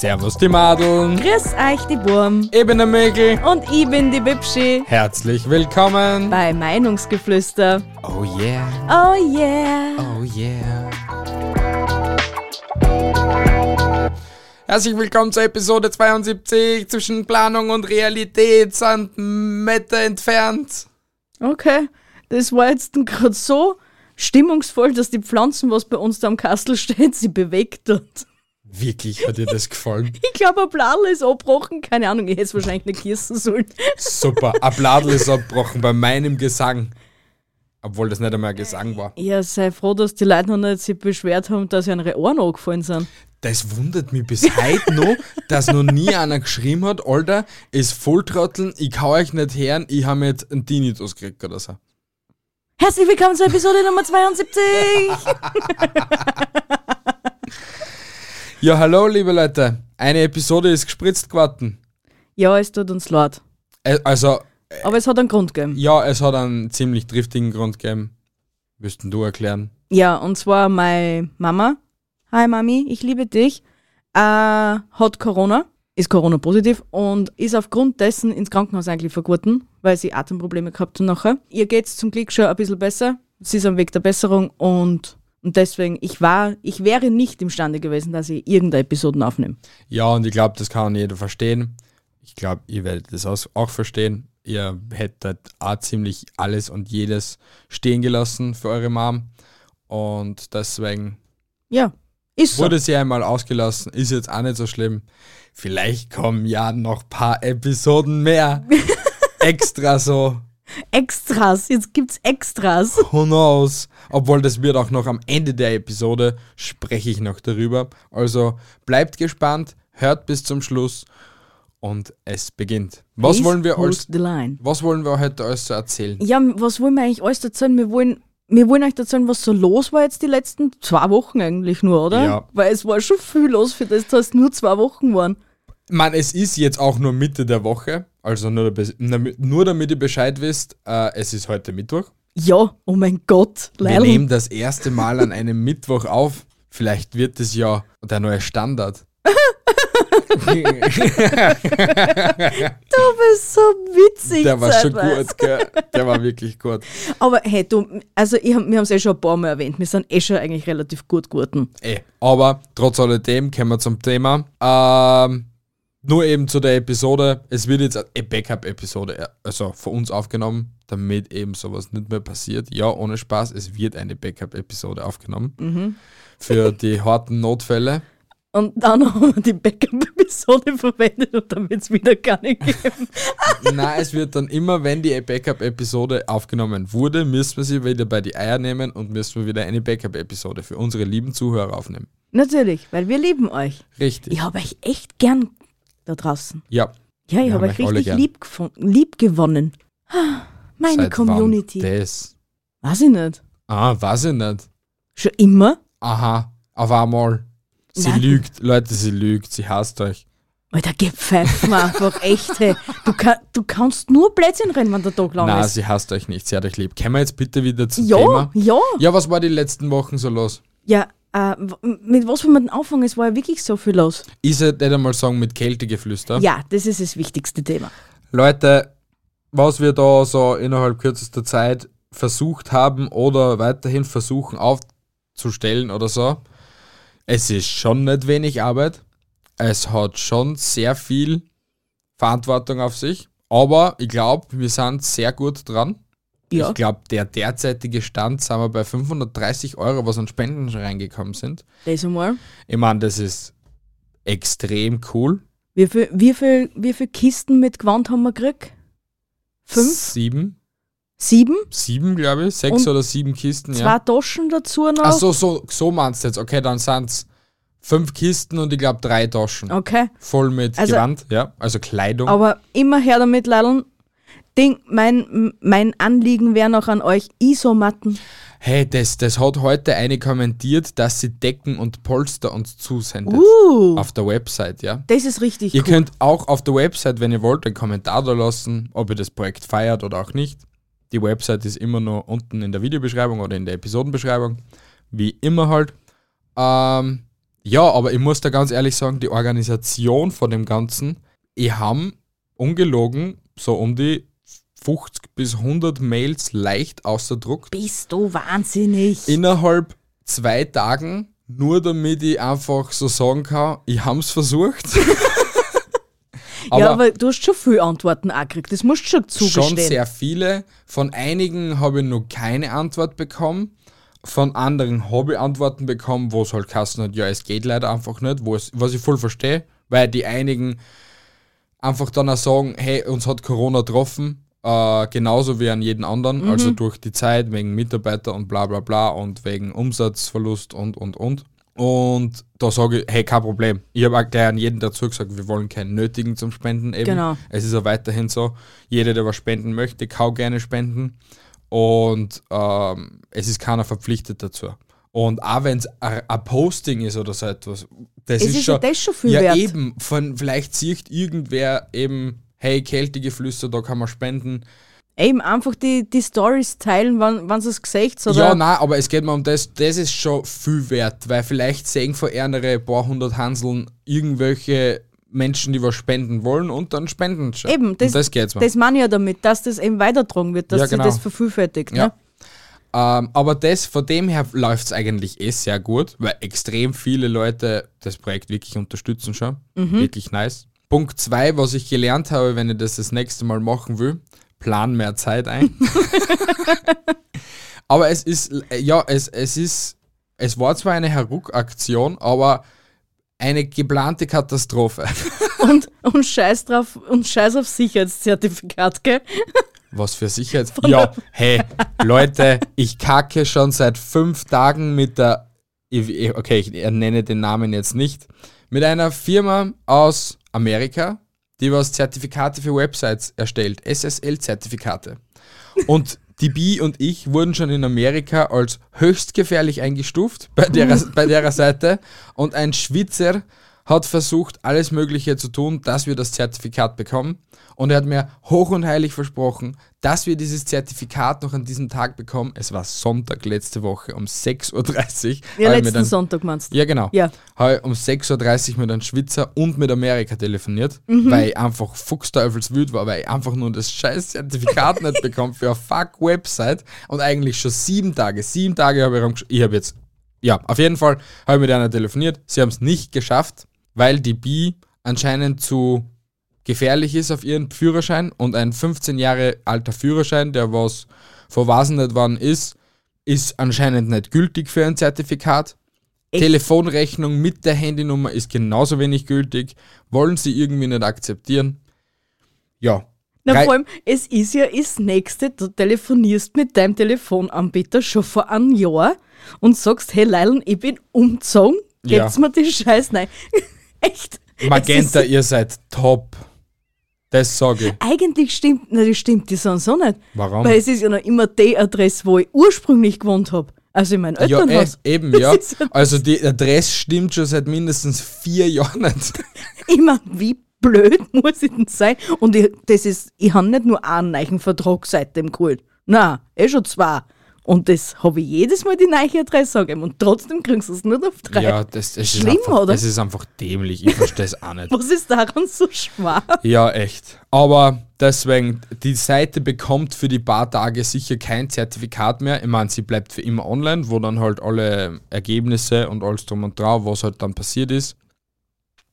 Servus die Madeln. Grüß euch, die Wurm. Ich bin der Mäkel. Und ich bin die Bibschi. Herzlich willkommen. Bei Meinungsgeflüster. Oh yeah. Oh yeah. Oh yeah. Herzlich willkommen zur Episode 72. Zwischen Planung und Realität sind Meter entfernt. Okay, das war jetzt gerade so stimmungsvoll, dass die Pflanzen, was bei uns da am Kastel steht, sie bewegt hat. Wirklich, hat dir das gefallen? Ich glaube, ein Bladel ist abgebrochen. Keine Ahnung, ich hätte es wahrscheinlich nicht gießen sollen. Super, ein Bladel ist abgebrochen bei meinem Gesang. Obwohl das nicht einmal ein Gesang war. Ja, sei froh, dass die Leute noch nicht sich beschwert haben, dass ihre Ohren angefallen sind. Das wundert mich bis heute noch, dass noch nie einer geschrieben hat, Alter, ist Volltrotteln, ich kann euch nicht hören, ich habe jetzt einen Tinnitus gekriegt oder so. Herzlich willkommen zur Episode Nummer 72. Ja, hallo, liebe Leute. Eine Episode ist gespritzt geworden. ja, es tut uns leid. Äh, Also, Aber es hat einen Grund gegeben. ja, es hat einen ziemlich driftigen Grund gegeben. Müssten du erklären. Ja, und zwar meine Mama. Hi Mami, ich liebe dich. Äh, hat Corona, ist Corona positiv und ist aufgrund dessen ins Krankenhaus eigentlich vergurten, weil sie Atemprobleme gehabt hat nachher. Ihr geht's zum Glück schon ein bisschen besser. Sie ist am Weg der Besserung und, und deswegen, ich war, ich wäre nicht imstande gewesen, dass ich irgendeine Episoden aufnehme. Ja, und ich glaube, das kann jeder verstehen. Ich glaube, ihr werdet das auch verstehen. Ihr hättet auch ziemlich alles und jedes stehen gelassen für eure Mom. Und deswegen Ja, ist so. wurde sie einmal ausgelassen. Ist jetzt auch nicht so schlimm. Vielleicht kommen ja noch paar Episoden mehr. Extra so. Extras, jetzt gibt's Extras. Who knows? Obwohl das wird auch noch am Ende der Episode, spreche ich noch darüber. Also bleibt gespannt, hört bis zum Schluss und es beginnt. Was Please wollen wir als, was wollen wir heute alles so erzählen? Ja, was wollen wir eigentlich alles erzählen? Wir wollen, wir wollen euch erzählen, was so los war jetzt die letzten zwei Wochen eigentlich nur, oder? Ja. Weil es war schon viel los für das, dass es nur zwei Wochen waren. Man, es ist jetzt auch nur Mitte der Woche, also nur, damit- nur damit ihr Bescheid wisst, äh, es ist heute Mittwoch. Ja, oh mein Gott, Wir Leil. nehmen das erste Mal an einem Mittwoch auf. Vielleicht wird es ja der neue Standard. Du bist so witzig. Der war schon gut, gell? Der war wirklich gut. Aber hey, du, also ich wir haben es eh schon ein paar Mal erwähnt, wir sind eh schon eigentlich relativ gut geworden. Eh. Aber trotz alledem kommen wir zum Thema. Ähm, nur eben zu der Episode. Es wird jetzt eine Backup-Episode, äh, also von uns aufgenommen, damit eben sowas nicht mehr passiert. Ja, ohne Spaß, es wird eine Backup-Episode aufgenommen. Für die harten Notfälle. Und dann haben wir die Backup-Episode verwendet und dann wird es wieder gar nicht geben. Nein, es wird dann immer, wenn die Backup-Episode aufgenommen wurde, müssen wir sie wieder bei die Eier nehmen und müssen wir wieder eine Backup-Episode für unsere lieben Zuhörer aufnehmen. Natürlich, weil wir lieben euch. Richtig. Ich habe euch echt gern da draußen. Ja. Ja, ich habe euch richtig lieb, lieb gewonnen. Ah, Meine Seit Community. Wann das? Weiß ich nicht. Ah, weiß ich nicht. Schon immer? Aha, auf einmal. Sie Nein. lügt, Leute, sie lügt, sie hasst euch. Alter, geh pfeifen einfach echt, hey. Du, kann, du kannst nur Plätzchen rennen, wenn der Tag lang Na, ist. sie hasst euch nicht, sie hat euch lieb. Kommen wir jetzt bitte wieder zum Ja, Thema? ja. Ja, was war die letzten Wochen so los? Ja, äh, mit was wollen wir denn anfangen? Es war ja wirklich so viel los. Ich sollte nicht einmal sagen mit Kältegeflüster. Ja, das ist das wichtigste Thema. Leute, was wir da so innerhalb kürzester Zeit versucht haben oder weiterhin versuchen aufzustellen oder so, es ist schon nicht wenig Arbeit. Es hat schon sehr viel Verantwortung auf sich. Aber ich glaube, wir sind sehr gut dran. Ja. Ich glaube, der derzeitige Stand sind wir bei 530 Euro, was an Spenden schon reingekommen sind. Das einmal. Ich meine, das ist extrem cool. Wie viel, wie, viel, wie viel Kisten mit Gewand haben wir gekriegt? Fünf? Sieben. Sieben? Sieben, glaube ich. Sechs Und oder sieben Kisten, Zwei ja. Taschen dazu noch? Ach so, so, so meinst du jetzt. Okay, dann sind es fünf Kisten und ich glaube drei Taschen. Okay. Voll mit Also- Gewand, ja. Also Kleidung. Aber immer her damit, Leideln. Ding, mein, mein Anliegen wäre noch an euch Isomatten. Hey, das, das hat heute eine kommentiert, dass sie Decken und Polster uns zusendet. Uh, Auf der Website, ja. das ist richtig Ihr cool. könnt auch auf der Website, wenn ihr wollt, einen Kommentar da lassen, ob ihr das Projekt feiert oder auch nicht. Die Website ist immer nur unten in der Videobeschreibung oder in der Episodenbeschreibung. Wie immer halt. Ähm, Ja, aber ich muss da ganz ehrlich sagen, die Organisation von dem Ganzen, ich habe ungelogen so um die 50 bis 100 Mails leicht ausgedruckt. Bist du wahnsinnig? Innerhalb zwei Tagen, nur damit ich einfach so sagen kann, ich habe es versucht. ja, aber du hast schon viele Antworten auch gekriegt. Das musst du schon zugestehen. Schon sehr viele. Von einigen habe ich noch keine Antwort bekommen. Von anderen habe ich Antworten bekommen, wo es halt kassen hat, ja, es geht leider einfach nicht, wo es, was ich voll verstehe, weil die einigen einfach dann auch sagen, hey, uns hat Corona getroffen, äh, genauso wie an jeden anderen, Mhm. also durch die Zeit, wegen Mitarbeiter und bla bla bla und wegen Umsatzverlust und und und. Und da sage ich, hey, kein Problem. Ich habe auch gleich an jeden dazu gesagt, wir wollen keinen nötigen zum Spenden eben. Genau. Es ist auch weiterhin so, jeder, der was spenden möchte, kann gerne spenden. Und ähm, es ist keiner verpflichtet dazu. Und auch wenn es ein Posting ist oder so etwas, das Es ist, ist schon. ja das schon viel ja, wert. eben. Von, vielleicht sieht irgendwer eben, hey, Kältegeflüster, da kann man spenden. Eben einfach die, die Stories teilen, wann, wann sie es gesagt oder Ja, nein, aber es geht mir um das, das ist schon viel wert, weil vielleicht sehen von ärmere paar hundert Hanseln irgendwelche Menschen, die was spenden wollen und dann spenden schon. Eben, das, um das geht's mir. das meine ich ja damit, dass das eben weitertragen wird, dass Ja, sich genau. das vervielfältigt. Ja. Ne? Ähm, aber das, von dem her läuft es eigentlich eh sehr gut, weil extrem viele Leute das Projekt wirklich unterstützen schon. Wirklich nice. Punkt zwei, was ich gelernt habe, wenn ich das das nächste Mal machen will, plan mehr Zeit ein. aber es ist, ja, es, es ist, es war zwar eine Heruck-Aktion, aber eine geplante Katastrophe. Und, und scheiß drauf, und scheiß auf Sicherheitszertifikat, gell? Was für Sicherheits... Ja, hey, Leute, ich kacke schon seit fünf Tagen mit der... Okay, ich nenne den Namen jetzt nicht. Mit einer Firma aus Amerika, die was Zertifikate für Websites erstellt. SSL-Zertifikate. Und die Bi und ich wurden schon in Amerika als höchst gefährlich eingestuft bei der, bei der Seite. Und ein Schwitzer hat versucht, alles Mögliche zu tun, dass wir das Zertifikat bekommen. Und er hat mir hoch und heilig versprochen, dass wir dieses Zertifikat noch an diesem Tag bekommen. Es war Sonntag letzte Woche um 6.30 Uhr. Ja, letzten dann- Sonntag meinst du? ja, genau. Ja. Habe um 6.30 Uhr mit einem Schwitzer und mit Amerika telefoniert, Mhm. weil ich einfach fuchsteufelswüt war, weil ich einfach nur das scheiß Zertifikat nicht bekommen für eine fuck Website und eigentlich schon sieben Tage, sieben Tage habe ich Ich habe jetzt, ja, auf jeden Fall habe ich mit einer telefoniert. Sie haben es nicht geschafft, weil die Bi anscheinend zu gefährlich ist auf ihren Führerschein und ein 15 Jahre alter Führerschein, der was verwasen nicht wann ist, ist anscheinend nicht gültig für ein Zertifikat. Echt? Telefonrechnung mit der Handynummer ist genauso wenig gültig. Wollen sie irgendwie nicht akzeptieren? Ja. Na, Drei- vor allem, es ist ja das Nächste, du telefonierst mit deinem Telefonanbieter schon vor einem Jahr und sagst, hey Leilen, ich bin umgezogen, Ja. gebt's mir die Scheiß nein. Echt? Magenta, ihr seid top. Das sage ich. eigentlich stimmt, na, das stimmt die sonst so nicht. Warum? Weil es ist ja noch immer die Adresse, wo ich ursprünglich gewohnt habe. Also in meinem Ja, eh, Elternhaus. eben, ja. ja- Also die Adresse stimmt schon seit mindestens vier Jahren nicht. Ich mein, wie blöd muss ich denn sein? Und ich, das ist, ich habe nicht nur einen neuen Vertrag seitdem geholt. Nein, eh schon zwei. Und das habe ich jedes Mal die neue Adresse angegeben. Und trotzdem kriegst du es nur auf drei. Ja, das, das, ist Schlimm, einfach, oder? das ist einfach dämlich. Ich verstehe es auch nicht. Was ist daran so schwer? Ja, echt. Aber deswegen, die Seite bekommt für die paar Tage sicher kein Zertifikat mehr. Ich meine, sie bleibt für immer online, wo dann halt alle Ergebnisse und alles drum und drauf, was halt dann passiert ist,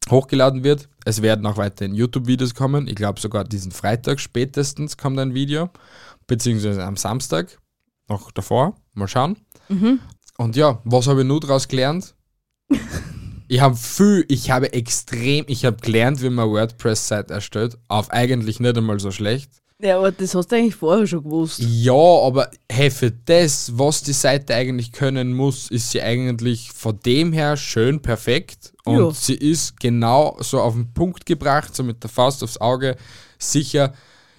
hochgeladen wird. Es werden auch weiterhin YouTube-Videos kommen. Ich glaube sogar diesen Freitag spätestens kommt ein Video, beziehungsweise am Samstag, noch davor. Mal schauen. Und ja, was habe ich nur daraus gelernt? Ich habe viel, ich habe extrem, ich habe gelernt, wie man WordPress-Site erstellt. Auf eigentlich nicht einmal so schlecht. Ja, aber das hast du eigentlich vorher schon gewusst. Ja, aber hey, für das, was die Seite eigentlich können muss, ist sie eigentlich von dem her schön perfekt. Und Ja. sie ist genau so auf den Punkt gebracht, so mit der Faust aufs Auge. Sicher,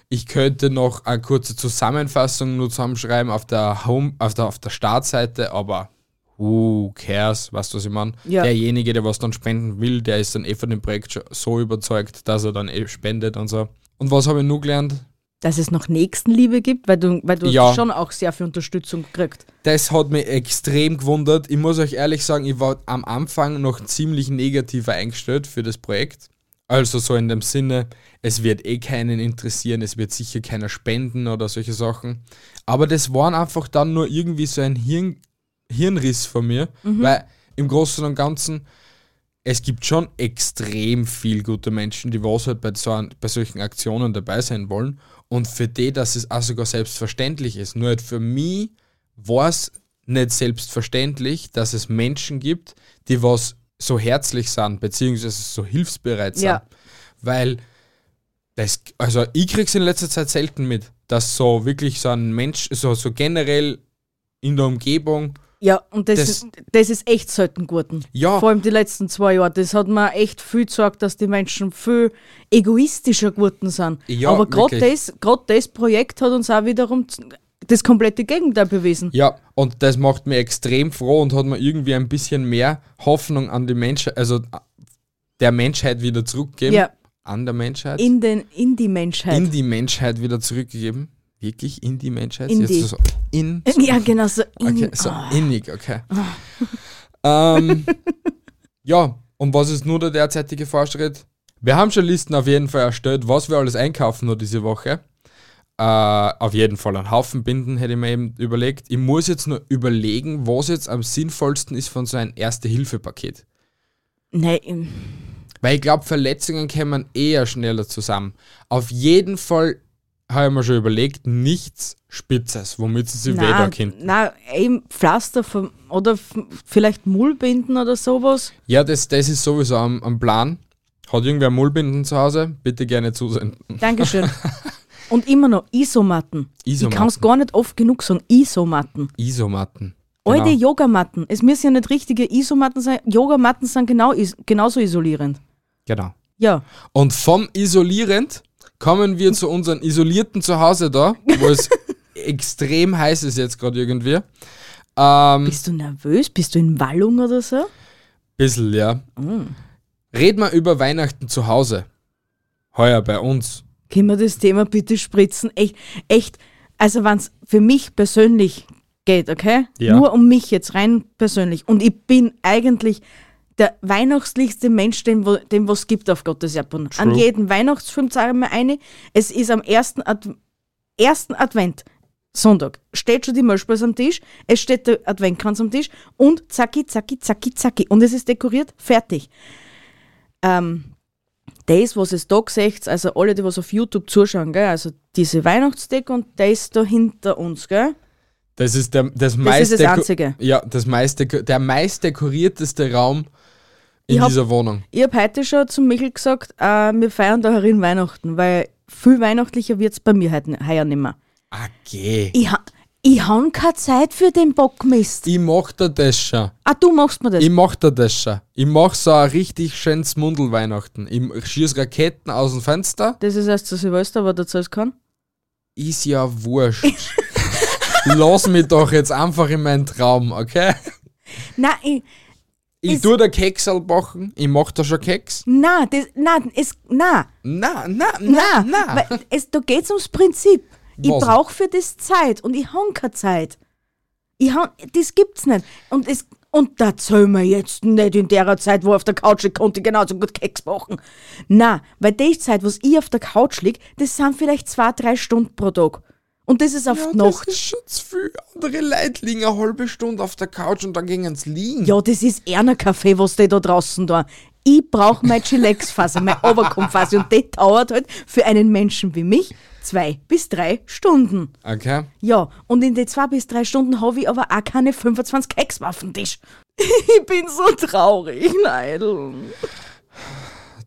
ich könnte noch eine kurze Zusammenfassung nur zusammenschreiben auf der Home, auf der, auf der Startseite, aber who cares, weißt du, was ich meine? Ja. Derjenige, der was dann spenden will, der ist dann eh von dem Projekt so überzeugt, dass er dann eh spendet und so. Und was habe ich nur gelernt? dass es noch Nächstenliebe gibt, weil du, weil du Ja. schon auch sehr viel Unterstützung gekriegt. Das hat mich extrem gewundert. Ich muss euch ehrlich sagen, ich war am Anfang noch ziemlich negativer eingestellt für das Projekt. Also so in dem Sinne, es wird eh keinen interessieren, es wird sicher keiner spenden oder solche Sachen. Aber das waren einfach dann nur irgendwie so ein Hirn, Hirnriss von mir, weil im Großen und Ganzen, es gibt schon extrem viel gute Menschen, die was halt bei, so, bei solchen Aktionen dabei sein wollen. Und für die, dass es auch sogar selbstverständlich ist. Nur halt für mich war es nicht selbstverständlich, dass es Menschen gibt, die was so herzlich sind, beziehungsweise so hilfsbereit sind. Ja. Weil das, also ich krieg's in letzter Zeit selten mit, dass so wirklich so ein Mensch, so, so generell in der Umgebung, Ja, und das, Das- ist, das ist echt selten geworden. ja, Vor allem die letzten zwei Jahre. Das hat mir echt viel gesagt, dass die Menschen viel egoistischer geworden sind. Ja, Aber gerade das, grad das Projekt hat uns auch wiederum das komplette Gegenteil bewiesen. Ja, und das macht mich extrem froh und hat mir irgendwie ein bisschen mehr Hoffnung an die Menschheit, also der Menschheit wieder zurückgegeben. Ja. An der Menschheit. In, den, in die Menschheit. in die Menschheit wieder zurückgegeben. Wirklich in die Menschheit? In Jetzt die. So in. ja, genau so. In, Okay, so Ah. innig, okay. ähm, ja, und was ist nur der derzeitige Fortschritt? Wir haben schon Listen auf jeden Fall erstellt, was wir alles einkaufen noch diese Woche. Äh, auf jeden Fall einen Haufen Binden, hätte ich mir eben überlegt. Ich muss jetzt nur überlegen, was jetzt am sinnvollsten ist von so einem Erste-Hilfe-Paket. Nein, Weil ich glaube, Verletzungen kämen eher schneller zusammen. Auf jeden Fall habe ich mir schon überlegt, nichts Spitzes, womit sie sich na, könnten. na, eben Pflaster vom, oder vielleicht Mullbinden oder sowas. Ja, das, das ist sowieso am, am Plan. Hat irgendwer Mullbinden zu Hause? Bitte gerne zusenden. Dankeschön. Und immer noch Isomatten. Ich Isomatten. kann es gar nicht oft genug sagen. Isomatten. Isomatten. Alte Genau. Yogamatten. Es müssen ja nicht richtige Isomatten sein. Yogamatten sind genau, is genauso isolierend. genau. Ja. Und vom isolierend kommen wir zu unseren isolierten Zuhause da, wo es extrem heiß ist jetzt gerade irgendwie. Ähm, Bist du nervös? Bist du in Wallung oder so? bisschen, ja. Mm. Red mal über Weihnachten zu Hause. Heuer bei uns. Können wir das Thema bitte spritzen? Echt, echt. Also wenn es für mich persönlich geht, okay? Ja. Nur um mich jetzt rein persönlich. Und ich bin eigentlich der weihnachtlichste Mensch, den, wo, den was gibt auf Gottes Erdboden. An True. jeden Weihnachtsfilm sage ich mir eine. Es ist am ersten, Ad ersten Advent. Sonntag steht schon die Milchspeise am Tisch, es steht der Adventkranz am Tisch und zacki, zacki, zacki, zacki. Und es ist dekoriert, fertig. Ähm, das, was es da seht, also alle, die was auf YouTube zuschauen, gell, also diese Weihnachtsdeko und das da hinter uns, gell? Das ist der, das Das meist ist das Einzige. Ja, das meiste, der meist dekorierteste Raum in Ich hab- dieser Wohnung. Ich habe heute schon zum Michel gesagt, äh, wir feiern da herin Weihnachten, weil viel weihnachtlicher wird es bei mir heute heuer nicht mehr. Okay. Ich, ha ich habe keine Zeit für den Bockmist. Ich mach da das schon. Ah, du machst mir das. Ich mach da das schon. Ich mach so ein richtig schönes Mundel-Weihnachten. Ich schieß Raketen aus dem Fenster. das ist erst zu Silvester, aber dazu es kann. Ist ja wurscht. Lass mich doch jetzt einfach in meinen Traum, okay? Nein, ich, Ich Ist- tu da Keksal backen. Ich mach da schon Keks. na, das, na, es, na, Na, na, na, na, na. Es, da geht es ums Prinzip. Ich brauche für das Zeit und ich habe keine Zeit. Ich hab, das gibt's nicht. Und, es, und da zählen wir jetzt nicht in der Zeit, wo ich auf der Couch lieg, konnte ich genauso gut Keks machen. Na, weil die Zeit, was ich auf der Couch lieg, das sind vielleicht zwei, drei Stunden pro Tag. Und das ist auf Ja, die das Nacht. ist schon zu viel. Andere Leute liegen eine halbe Stunde auf der Couch und dann gingen sie liegen. Ja, das ist eher ein Kaffee, was die da draußen da. Ich brauche meine Chillax-Phase, meine Overcome-Phase und die dauert halt für einen Menschen wie mich zwei bis drei Stunden. Okay. Ja, und in den zwei bis drei Stunden habe ich aber auch keine 25 Keks auf dem Tisch. ich bin so traurig, Neidl.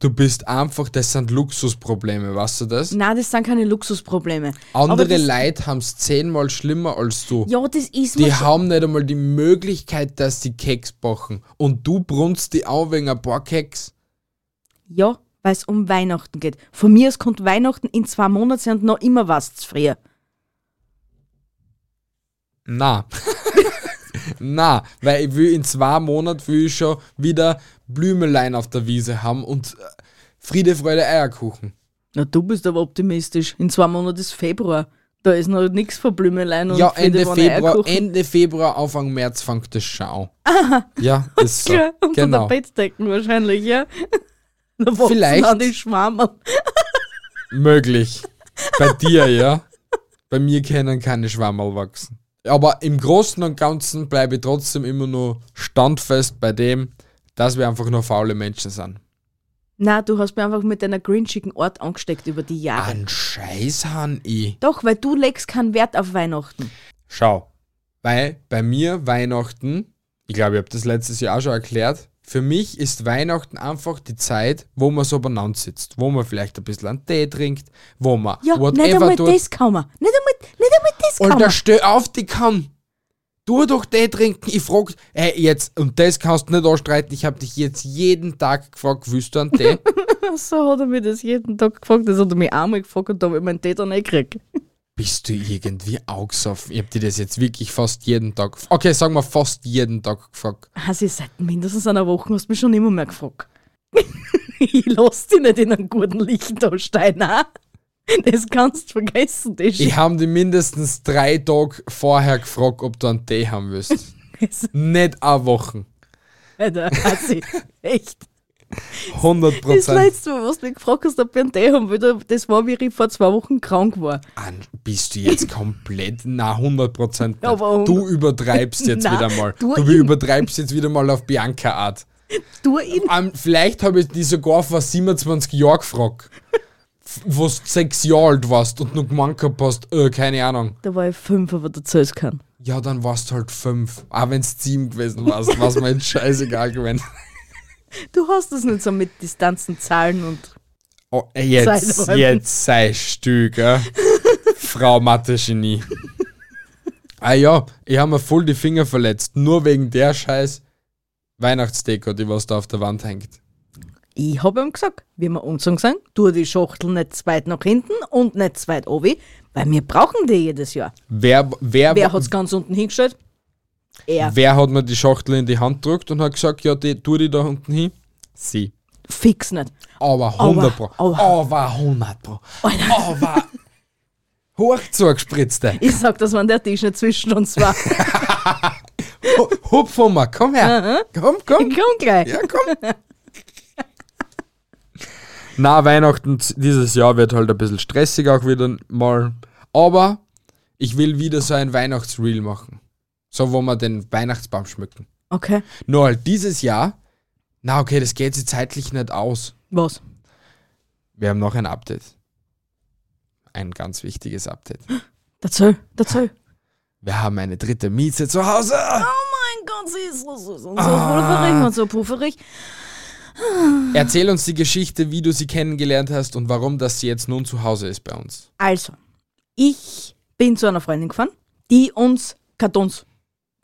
Du bist einfach, das sind Luxusprobleme, weißt du das? Nein, das sind keine Luxusprobleme. Andere Leute haben es zehnmal schlimmer als du. Ja, das ist Die haben nicht einmal die Möglichkeit, dass sie Keks backen. Und du brunst die auch wegen ein paar Keks. Ja, weil es um Weihnachten geht. Von mir aus kommt Weihnachten in zwei Monaten und noch immer was zu früher. Na. Na, weil ich will in zwei Monaten will ich schon wieder Blümelein auf der Wiese haben und äh, Friede, Freude, Eierkuchen. Na, du bist aber optimistisch. In zwei Monaten ist Februar. Da ist noch nichts von Blümelein und ja, Ende Friedewanne Februar, Eierkuchen. Ende Februar, Anfang März fängt das schon an. Ja, ist so. Ja, unter genau. der Bettdecken wahrscheinlich, ja. Da wachsen Vielleicht. Dann die Schwammerl. Möglich. Bei dir, ja. Bei mir können keine Schwammerl wachsen. Aber im Großen und Ganzen bleibe ich trotzdem immer nur standfest bei dem, dass wir einfach nur faule Menschen sind. Na, du hast mir einfach mit deiner grinchigen Art angesteckt über die Jahre. Ein Scheiß han ich. Doch, weil du legst keinen Wert auf Weihnachten. Schau, weil bei mir Weihnachten, ich glaube, ich habe das letztes Jahr auch schon erklärt, für mich ist Weihnachten einfach die Zeit, wo man so beieinander sitzt, wo man vielleicht ein bisschen einen Tee trinkt, wo man Ja, nicht whatever einmal tut. das kann man. Nicht nicht einmal das kann Alter, man. steh auf, die kann. Du doch Tee trinken. Ich frag, ey, jetzt, und das kannst du nicht anstreiten. Ich habe dich jetzt jeden Tag gefragt, willst du einen Tee? So hat er mir das jeden Tag gefragt. Das hat er mich einmal gefragt und da habe ich meinen Tee dann eh gekriegt. Bist du irgendwie augesoffen? Ich hab dir das jetzt wirklich fast jeden Tag gefragt. Okay, sagen wir fast jeden Tag gefragt. Also seit mindestens einer Woche hast du mich schon immer mehr gefragt. ich lass dich nicht in einen guten Licht da stehen, nein. Das kannst du vergessen, das Ich habe dich mindestens drei Tage vorher gefragt, ob du einen Tee haben willst. nicht eine Woche. Alter, also, echt. 100% Das letzte Mal, was du mich gefragt hast, ob ich einen Tee haben will, das war, wie ich vor zwei Wochen krank war. Bist du jetzt komplett? Na, 100 Prozent. Ja, aber 100 Du übertreibst jetzt Na, wieder mal. du Du, übertreibst jetzt wieder mal auf Bianca-Art. Du ihn. Ähm, vielleicht habe ich die sogar vor 27 Jahren gefragt. Wo du sechs Jahre alt warst und noch gemeint gehabt hast, äh, keine Ahnung. Da war ich fünf, aber der zählst kann. Ja, dann warst du halt fünf. Auch wenn es sieben gewesen warst, war es mir jetzt scheißegal gewesen. Du hast das nicht so mit Distanzen, Zahlen und. Oh, jetzt, Zeiträumen. jetzt sei still, gell? Frau Mathe-Genie. ah ja, ich habe mir voll die Finger verletzt. Nur wegen der scheiß Weihnachtsdeko, die was da auf der Wand hängt. Ich habe ihm gesagt, wie wir umgezogen sind, tu die Schachtel nicht zu weit nach hinten und nicht zu weit oben, weil wir brauchen die jedes Jahr. Wer, wer, Wer hat es ganz unten hingestellt? Er. wer hat mir die Schachtel in die Hand gedrückt und hat gesagt, ja, die, tu die da unten hin? Sie. Fix nicht. Aber 100 Pro. aber- Aber 100 Pro. Aber hoch zugespritzte. Ich sag, das war der Tisch nicht zwischen uns war. Hu- Hupf mir, komm her. Komm, komm. Komm gleich. Ja, komm. Na, Weihnachten dieses Jahr wird halt ein bisschen stressig auch wieder mal. Aber ich will wieder so ein Weihnachtsreel machen. So, wo wir den Weihnachtsbaum schmücken. Okay. Nur halt dieses Jahr, na okay, das geht sich zeitlich nicht aus. Was? Wir haben noch ein Update. Ein ganz wichtiges Update. Dazu, dazu. Wir haben eine dritte Mieze zu Hause. Oh mein Gott, sie ist so süß und so pufferig und so pufferig. Erzähl uns die Geschichte, wie du sie kennengelernt hast und warum das sie jetzt nun zu Hause ist bei uns. Also, ich bin zu einer Freundin gefahren, die uns Kartons,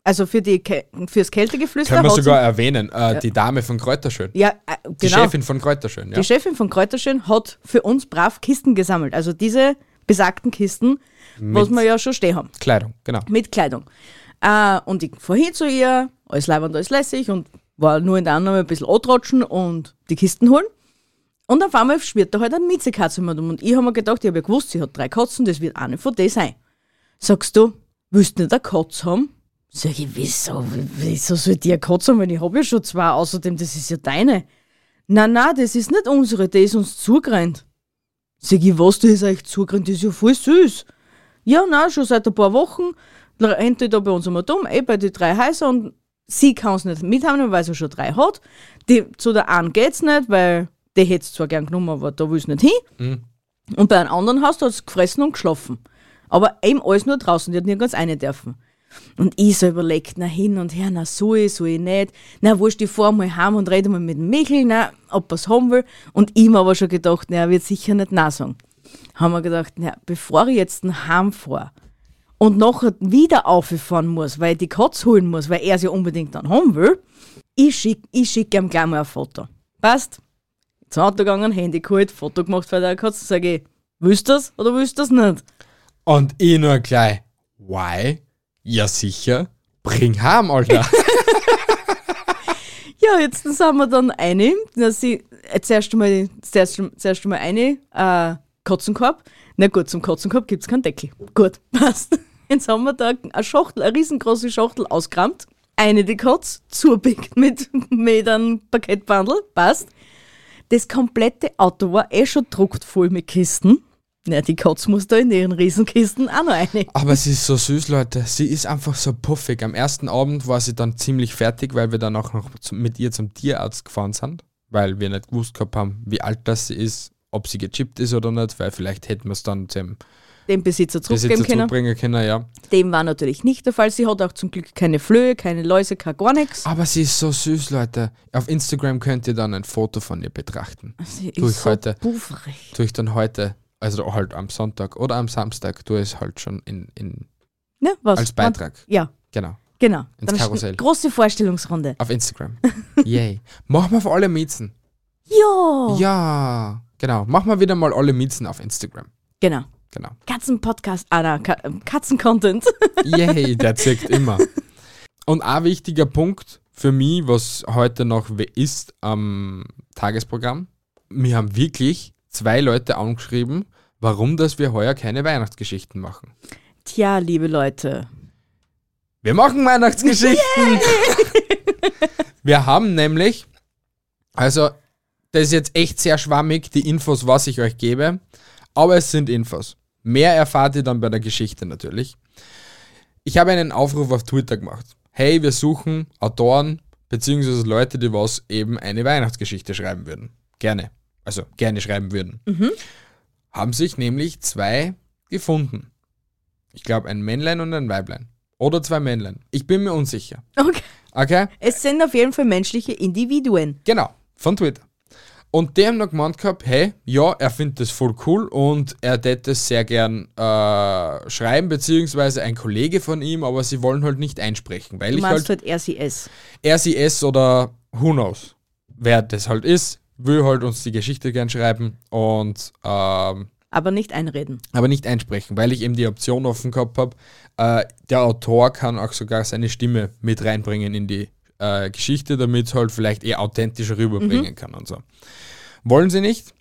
also für die, Kä- fürs Kältegeflüster Können wir sogar erwähnen, äh, die Dame von Kräuterschön. ja, äh, Die genau, Chefin von Kräuterschön, ja. die Chefin von Kräuterschön hat für uns brav Kisten gesammelt. Also diese besagten Kisten, was Mit- wir ja schon stehen haben. Kleidung, genau. mit Kleidung. Äh, und ich fahr hin zu ihr, alles leibend, alles lässig und war nur in der Annahme ein bisschen antrotschen und die Kisten holen. Und auf einmal schwirrt da halt eine Miezekatze mit um. Und ich habe mir gedacht, ich habe ja gewusst, sie hat drei Katzen, das wird eine von denen sein. Sagst du, willst du nicht eine Katze haben? Sag ich, wieso, wieso soll die eine Katze haben, wenn ich habe ja schon zwei, außerdem, das ist ja deine. Na, na, das ist nicht unsere, die ist uns zugerannt. Sag ich, was, die ist euch zugerannt, die ist ja voll süß. Ja, na, schon seit ein paar Wochen rennt die da bei uns einmal dumm, eh bei den drei Häusern und sie kann es nicht mithaben, weil sie schon drei hat. Die, zu der einen geht's nicht, weil die hätte es zwar gern genommen, aber da will sie nicht hin. Und bei einem anderen Haus hat sie gefressen und geschlafen. Aber eben alles nur draußen, die hat nirgends rein dürfen. Und ich so überlegt, na hin und her, na soll ich, soll ich nicht. Na wurscht, ich fahr mal heim und rede mal mit dem Michel, na, ob er's haben will. Und ich mir aber schon gedacht, na, er wird sicher nicht nein sagen. Haben wir gedacht, na, bevor ich jetzt Heim fahre und nachher wieder auffahren muss, weil ich die Katze holen muss, weil er sie unbedingt dann haben will, ich schicke ich schick ihm gleich mal ein Foto. Passt? Zum Auto gegangen, Handy geholt, Foto gemacht von der Katze, sage ich, willst du das oder willst du das nicht? Und ich nur gleich, why? Ja sicher, bring heim, Alter. Ja, jetzt sind wir dann eine. Na, sie, zuerst einmal, zuerst, zuerst einmal eine, äh, Katzenkorb. Na gut, zum Katzenkorb gibt es keinen Deckel. Gut, passt. Jetzt haben wir da eine Schachtel, eine riesengroße Schachtel ausgerammt. Eine die Katz, zupickt mit, mit einem Paketbandel, passt. Das komplette Auto war eh schon druckt voll mit Kisten. Na, die Katz muss da in ihren Riesenkisten auch noch eine. Aber sie ist so süß, Leute. Sie ist einfach so puffig. Am ersten Abend war sie dann ziemlich fertig, weil wir dann auch noch mit ihr zum Tierarzt gefahren sind, weil wir nicht gewusst gehabt haben, wie alt das sie ist, ob sie gechippt ist oder nicht, weil vielleicht hätten wir es dann zum Dem Besitzer zurückgeben Besitzer können. zurückbringen können, ja. Dem war natürlich nicht der Fall. Sie hat auch zum Glück keine Flöhe, keine Läuse, kein gar nichts. Aber sie ist so süß, Leute. Auf Instagram könnt ihr dann ein Foto von ihr betrachten. Sie Tu ich ist so heute. pufferig. Tue ich dann heute, also halt am Sonntag oder am Samstag, tue ich es halt schon in, in, Ne, als Beitrag. Ja, Genau. genau. Ins Dann Karussell. eine große Vorstellungsrunde. Auf Instagram. Yay. Machen wir auf alle Miezen. Ja. Ja, genau. Machen wir wieder mal alle Miezen auf Instagram. Genau. Genau. Katzenpodcast, ah, na, Ka ähm, Katzen-Content. Yay, der zirkt immer. Und ein wichtiger Punkt für mich, was heute noch ist am Tagesprogramm, wir haben wirklich zwei Leute angeschrieben, warum dass wir heuer keine Weihnachtsgeschichten machen. Tja, liebe Leute. Wir machen Weihnachtsgeschichten! wir haben nämlich, also das ist jetzt echt sehr schwammig, die Infos, was ich euch gebe, aber es sind Infos. Mehr erfahrt ihr dann bei der Geschichte natürlich. Ich habe einen Aufruf auf Twitter gemacht. Hey, wir suchen Autoren beziehungsweise Leute, die was eben eine Weihnachtsgeschichte schreiben würden. Gerne. Also gerne schreiben würden. Haben sich nämlich zwei gefunden. Ich glaube ein Männlein und ein Weiblein. Oder zwei Männlein. Ich bin mir unsicher. Okay. Okay? Es sind auf jeden Fall menschliche Individuen. Genau, von Twitter. Und die haben noch gemeint gehabt, hey, ja, er findet das voll cool und er täte es sehr gern äh, schreiben, beziehungsweise ein Kollege von ihm, aber sie wollen halt nicht einsprechen, weil Du ich meinst halt halt RCS. RCS oder who knows, wer das halt ist, will halt uns die Geschichte gern schreiben und ähm, Aber nicht einreden. aber nicht einsprechen, weil ich eben die Option offen gehabt habe. Äh, der Autor kann auch sogar seine Stimme mit reinbringen in die äh, Geschichte, damit es halt vielleicht eher authentischer rüberbringen kann und so. Wollen sie nicht,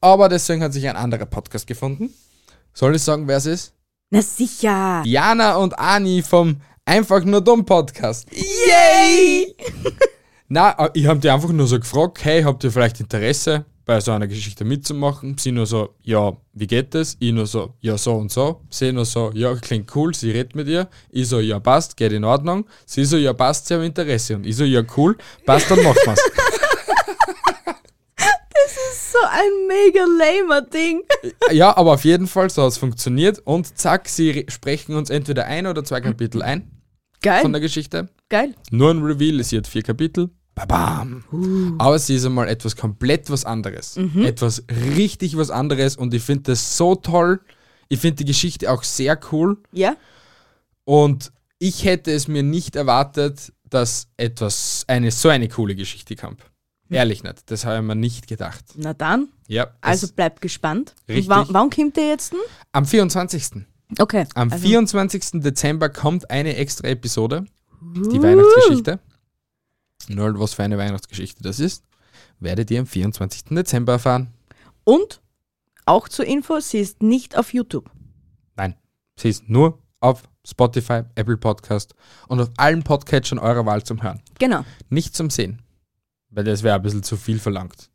aber deswegen hat sich ein anderer Podcast gefunden. Soll ich sagen, wer es ist? Na sicher. Jana und Ani vom Einfach nur dumm Podcast. Yay! Na, äh, ich habe die einfach nur so gefragt, hey, habt ihr vielleicht Interesse, bei so einer Geschichte mitzumachen? Sie nur so, ja, wie geht das? Ich nur so, ja, so und so. Sie nur so, ja, klingt cool, sie redet mit ihr. Ich so, ja, passt, geht in Ordnung. Sie so, ja, passt, sie haben Interesse. Und ich so, ja, cool, passt, dann machen wir's. So ein mega lamer Ding. ja, aber auf jeden Fall, so hat es funktioniert. Und zack, sie re- sprechen uns entweder ein oder zwei Kapitel ein von Geil. der Geschichte. Geil. Nur ein Reveal, sie hat vier Kapitel. Babam. Aber sie ist einmal etwas komplett was anderes. Etwas richtig was anderes und ich finde das so toll. Ich finde die Geschichte auch sehr cool Ja? und ich hätte es mir nicht erwartet, dass etwas, eine so eine coole Geschichte kommt. Ehrlich nicht. Das habe ich mir nicht gedacht. Na dann. Ja. Also es- bleib gespannt. Richtig. Und wann, kommt der jetzt denn? am 24. Okay. Am also, 24. Dezember kommt eine extra Episode, die Weihnachtsgeschichte. Nur was für eine Weihnachtsgeschichte das ist, werdet ihr am 24. Dezember erfahren. Und auch zur Info, sie ist nicht auf YouTube. Nein, sie ist nur auf Spotify, Apple Podcast und auf allen Podcatchern eurer Wahl zum Hören. Genau. Nicht zum Sehen, weil das wäre ein bisschen zu viel verlangt.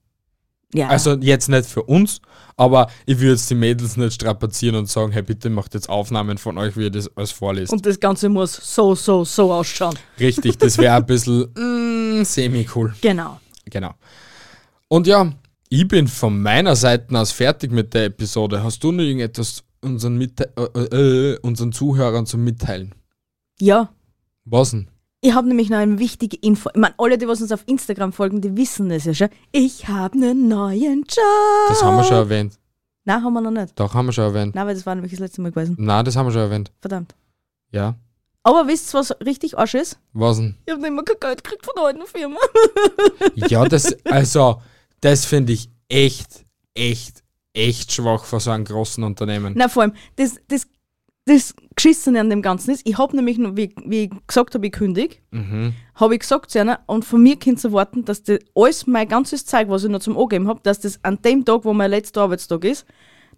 Ja. Also jetzt nicht für uns, aber ich würde jetzt die Mädels nicht strapazieren und sagen, hey, bitte macht jetzt Aufnahmen von euch, wie ihr das alles vorlest. und das Ganze muss so, so, so ausschauen. Richtig, das wäre ein bisschen mm, semi-cool. Genau. Genau. Und ja, ich bin von meiner Seite aus fertig mit der Episode. Hast du noch irgendetwas unseren, Mitte äh, äh, unseren Zuhörern zu mitteilen? Ja. Was denn? Ich habe nämlich noch eine wichtige Info. Ich meine, alle, die was uns auf Instagram folgen, die wissen das ja schon. Ich habe einen neuen Job. Das haben wir schon erwähnt. Nein, haben wir noch nicht. Doch, haben wir schon erwähnt. Nein, weil das war nämlich das letzte Mal gewesen. Nein, das haben wir schon erwähnt. Verdammt. Ja. Aber wisst ihr, was richtig Arsch ist? Was denn? Ich habe nicht mehr kein Geld gekriegt von der alten Firma. Ja, das, also, das finde ich echt, echt, echt schwach von so einem großen Unternehmen. Na, vor allem, das, das, das Geschissene an dem Ganzen ist, ich habe nämlich, noch, wie, wie ich gesagt habe, ich kündig, Mhm. habe ich gesagt zu einer, und von mir könnt ihr erwarten, dass das alles mein ganzes Zeug, was ich noch zum Angeben habe, dass das an dem Tag, wo mein letzter Arbeitstag ist,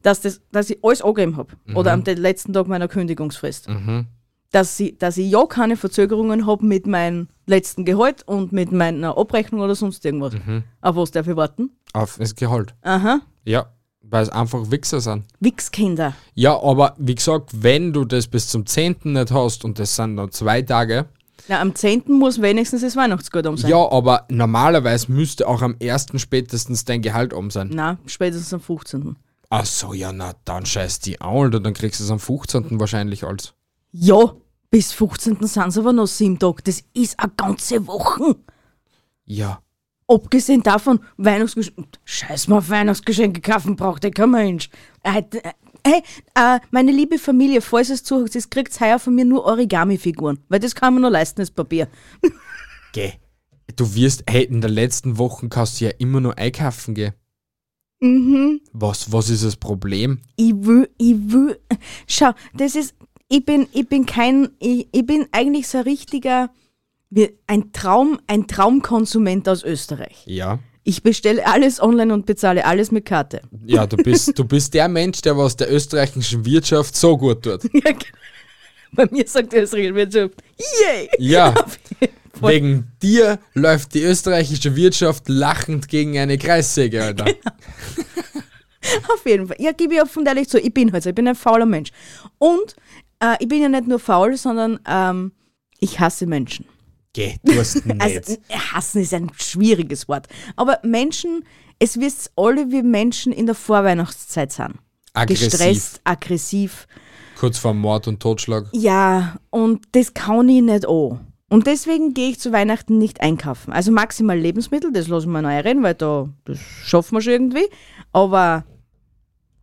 dass, das, dass ich alles angeben habe. Oder am letzten Tag meiner Kündigungsfrist. Mhm. Dass, ich, dass ich ja keine Verzögerungen habe mit meinem letzten Gehalt und mit meiner Abrechnung oder sonst irgendwas. Mhm. Auf was darf ich warten? Auf das Gehalt. Aha. Ja, weil es einfach Wichser sind. Wichskinder. Ja, aber wie gesagt, wenn du das bis zum 10. nicht hast und das sind noch zwei Tage, Na, am 10. muss wenigstens das Weihnachtsgeld um sein. ja, aber normalerweise müsste auch am 1. spätestens dein Gehalt um sein. Na, spätestens am 15. Ach so, ja, na, dann scheiß die an, Alter, dann kriegst du es am 15. wahrscheinlich als. Ja, bis 15. sind es aber noch sieben Tage. Das ist eine ganze Woche. Ja. Abgesehen davon, Weihnachtsgeschenke. Scheiß mal auf Weihnachtsgeschenke kaufen braucht ja kein Mensch. Äh, äh, Hey, äh, meine liebe Familie, falls es zuhört, ihr kriegt heuer von mir nur Origami-Figuren, weil das kann man nur leisten, das Papier. Geh. Du wirst, hey, in den letzten Wochen kannst du ja immer nur einkaufen gehen. Mhm. Was, was ist das Problem? Ich will, ich will. Schau, das ist, ich bin, ich bin kein, ich, ich bin eigentlich so ein richtiger, wie ein Traum, ein Traumkonsument aus Österreich. Ja. Ich bestelle alles online und bezahle alles mit Karte. Ja, du bist, du bist der Mensch, der was der österreichischen Wirtschaft so gut tut. Ja, genau. Bei mir sagt der österreichische Wirtschaft, yay! Ja, wegen dir läuft die österreichische Wirtschaft lachend gegen eine Kreissäge, Alter. Auf jeden Fall. Ja, gebe ich offen und ehrlich zu, ich bin halt so, ich bin ein fauler Mensch. Und äh, ich bin ja nicht nur faul, sondern ähm, ich hasse Menschen. Geh, du hast nicht. Also, hassen ist ein schwieriges Wort. Aber Menschen, es wisst alle, wie Menschen in der Vorweihnachtszeit sind. Aggressiv. Gestresst, aggressiv. Kurz vor Mord und Totschlag. Ja, und das kann ich nicht an. Und deswegen gehe ich zu Weihnachten nicht einkaufen. Also maximal Lebensmittel, das lassen wir noch reden, weil da, das schaffen wir schon irgendwie. Aber,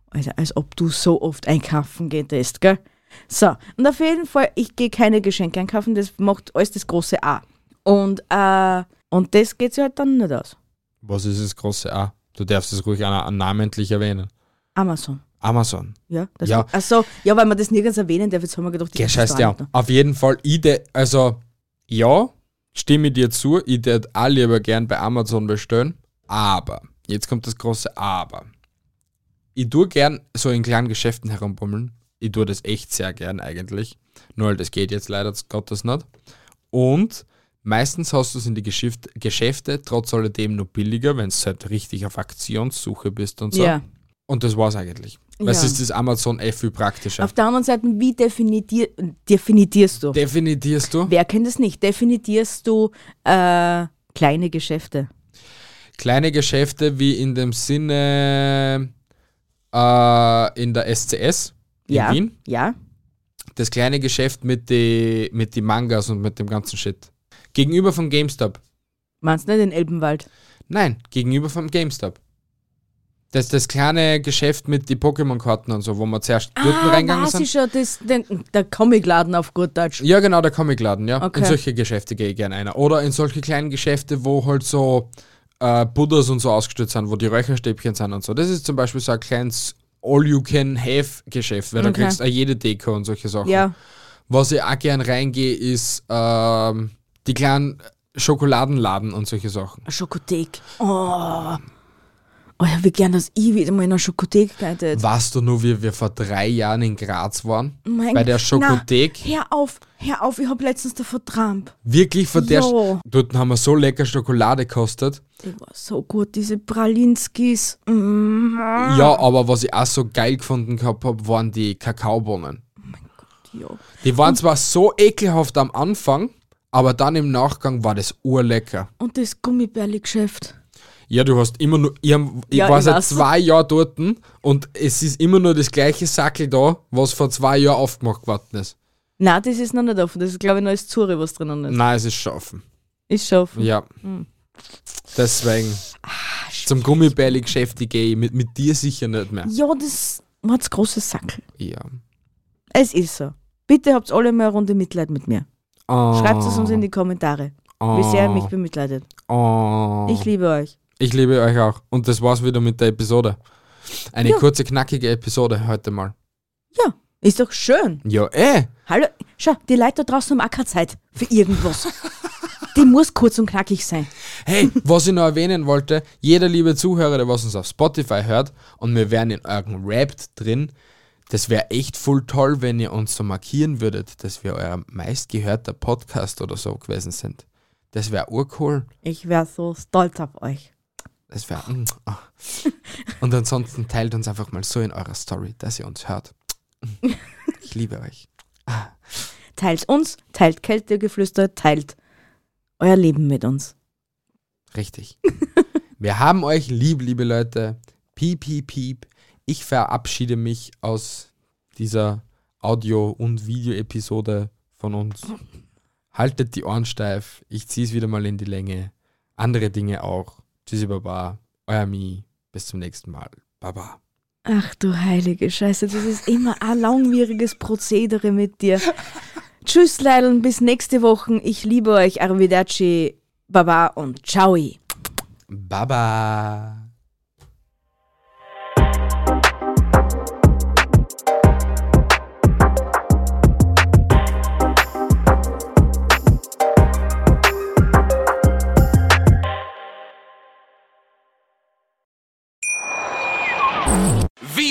Alter, als ob du so oft einkaufen gehst, gell? So, und auf jeden Fall, ich gehe keine Geschenke einkaufen, das macht alles das große A. Und, äh, und das geht sich halt dann nicht aus. Was ist das große A? Du darfst es ruhig ana- namentlich erwähnen. Amazon. Amazon. Ja, das Ja. Ach so, ja, weil man das nirgends erwähnen darf, jetzt haben wir gedacht, Geh, das scheiß ist dir da an. nicht. Auf jeden Fall, ich de, also, ja, stimme dir zu, ich würde auch lieber gern bei Amazon bestellen, aber, jetzt kommt das große Aber. Ich tue gern so in kleinen Geschäften herumbummeln. Ich tue das echt sehr gern eigentlich. Nur halt, das geht jetzt leider Gottes nicht. Und meistens hast du es in die Geschäft, Geschäfte trotz alledem noch billiger, wenn du halt richtig auf Aktionssuche bist und so. Ja. Und das war's eigentlich. Weil es Ja. ist das Amazon eh viel praktischer. Auf der anderen Seite, wie definier, definierst du? Definitierst du? Wer kennt es nicht? Definierst du äh, kleine Geschäfte? Kleine Geschäfte wie in dem Sinne äh, in der SCS in ja. Wien. Ja. Das kleine Geschäft mit die, mit die Mangas und mit dem ganzen Shit. Gegenüber vom GameStop. Meinst du nicht den Elbenwald? Nein, gegenüber vom GameStop. Das ist das kleine Geschäft mit die Pokémon-Karten und so, wo wir zuerst dort reingegangen Ah, weiß sind. ich schon, das, den, der Comicladen auf gut Deutsch. Ja, genau, der Comicladen, ja. Okay. In solche Geschäfte gehe ich gerne einer. Oder in solche kleinen Geschäfte, wo halt so äh, Buddhas und so ausgestellt sind, wo die Räucherstäbchen sind und so. Das ist zum Beispiel so ein kleines All-You-Can-Have-Geschäft, weil da Okay. kriegst du jede Deko und solche Sachen. Ja. Was ich auch gern reingehe, ist ähm, die kleinen Schokoladenladen und solche Sachen. Schokothek. Oh. Oh ja, wie gern, dass ich wieder mal in einer Schokothek gehalten Weißt du nur, wie wir vor drei Jahren in Graz waren? Mein Bei der Gott. Schokothek? Na, hör auf, hör auf, ich hab letztens da vertrampt. Wirklich von der. Sch- Dort haben wir so lecker Schokolade gekostet. Die war so gut, diese Pralinskis. Mm. Ja, aber was ich auch so geil gefunden gehabt habe, waren die Kakaobohnen. Ja. Die waren zwar so ekelhaft am Anfang, aber dann im Nachgang war das urlecker. Und das Gummibärli-Geschäft. Ja, du hast immer nur, ich, hab, ich Ja, war seit zwei Jahren dort und es ist immer nur das gleiche Sackel da, was vor zwei Jahren aufgemacht worden ist. Nein, das ist noch nicht offen. Das ist, glaube ich, noch das Zure, was drinnen ist. Nein, es ist schaffen. Ist schon offen. Ja. Hm. Deswegen, Ah, zum Gummibärli-Geschäft gehe ich mit, mit dir sicher nicht mehr. Ja, das war das große Sackel. Ja. Es ist so. Bitte habt alle mal eine Runde Mitleid mit mir. Oh, Schreibt es uns in die Kommentare, wie sehr ihr mich bemitleidet. Oh. Ich liebe euch. Ich liebe euch auch. Und das war's wieder mit der Episode. Eine Ja. kurze, knackige Episode heute mal. Ja, Ist doch schön. Ja, eh. Hallo, schau, die Leute da draußen haben auch keine Zeit für irgendwas. die muss kurz und knackig sein. Hey, was ich noch erwähnen wollte, jeder liebe Zuhörer, der was uns auf Spotify hört und wir wären in eurem Rap drin, das wäre echt voll toll, wenn ihr uns so markieren würdet, dass wir euer meistgehörter Podcast oder so gewesen sind. Das wäre urcool. Ich wäre so stolz auf euch. Das wäre. Mm, ah. Und ansonsten teilt uns einfach mal so in eurer Story, dass ihr uns hört. Ich liebe euch. Teilt uns, teilt Kältegeflüster, teilt euer Leben mit uns. Richtig. Wir haben euch lieb, liebe Leute. Piep, piep, piep. Ich verabschiede mich aus dieser Audio- und Video-Episode von uns. Haltet die Ohren steif. Ich ziehe es wieder mal in die Länge. Andere Dinge auch. Tschüssi, Baba. Euer Mi. Bis zum nächsten Mal. Baba. Ach du heilige Scheiße, das ist immer ein langwieriges Prozedere mit dir. Tschüss, Leideln, bis nächste Woche. Ich liebe euch. Arrivederci, Baba und Ciao. Baba.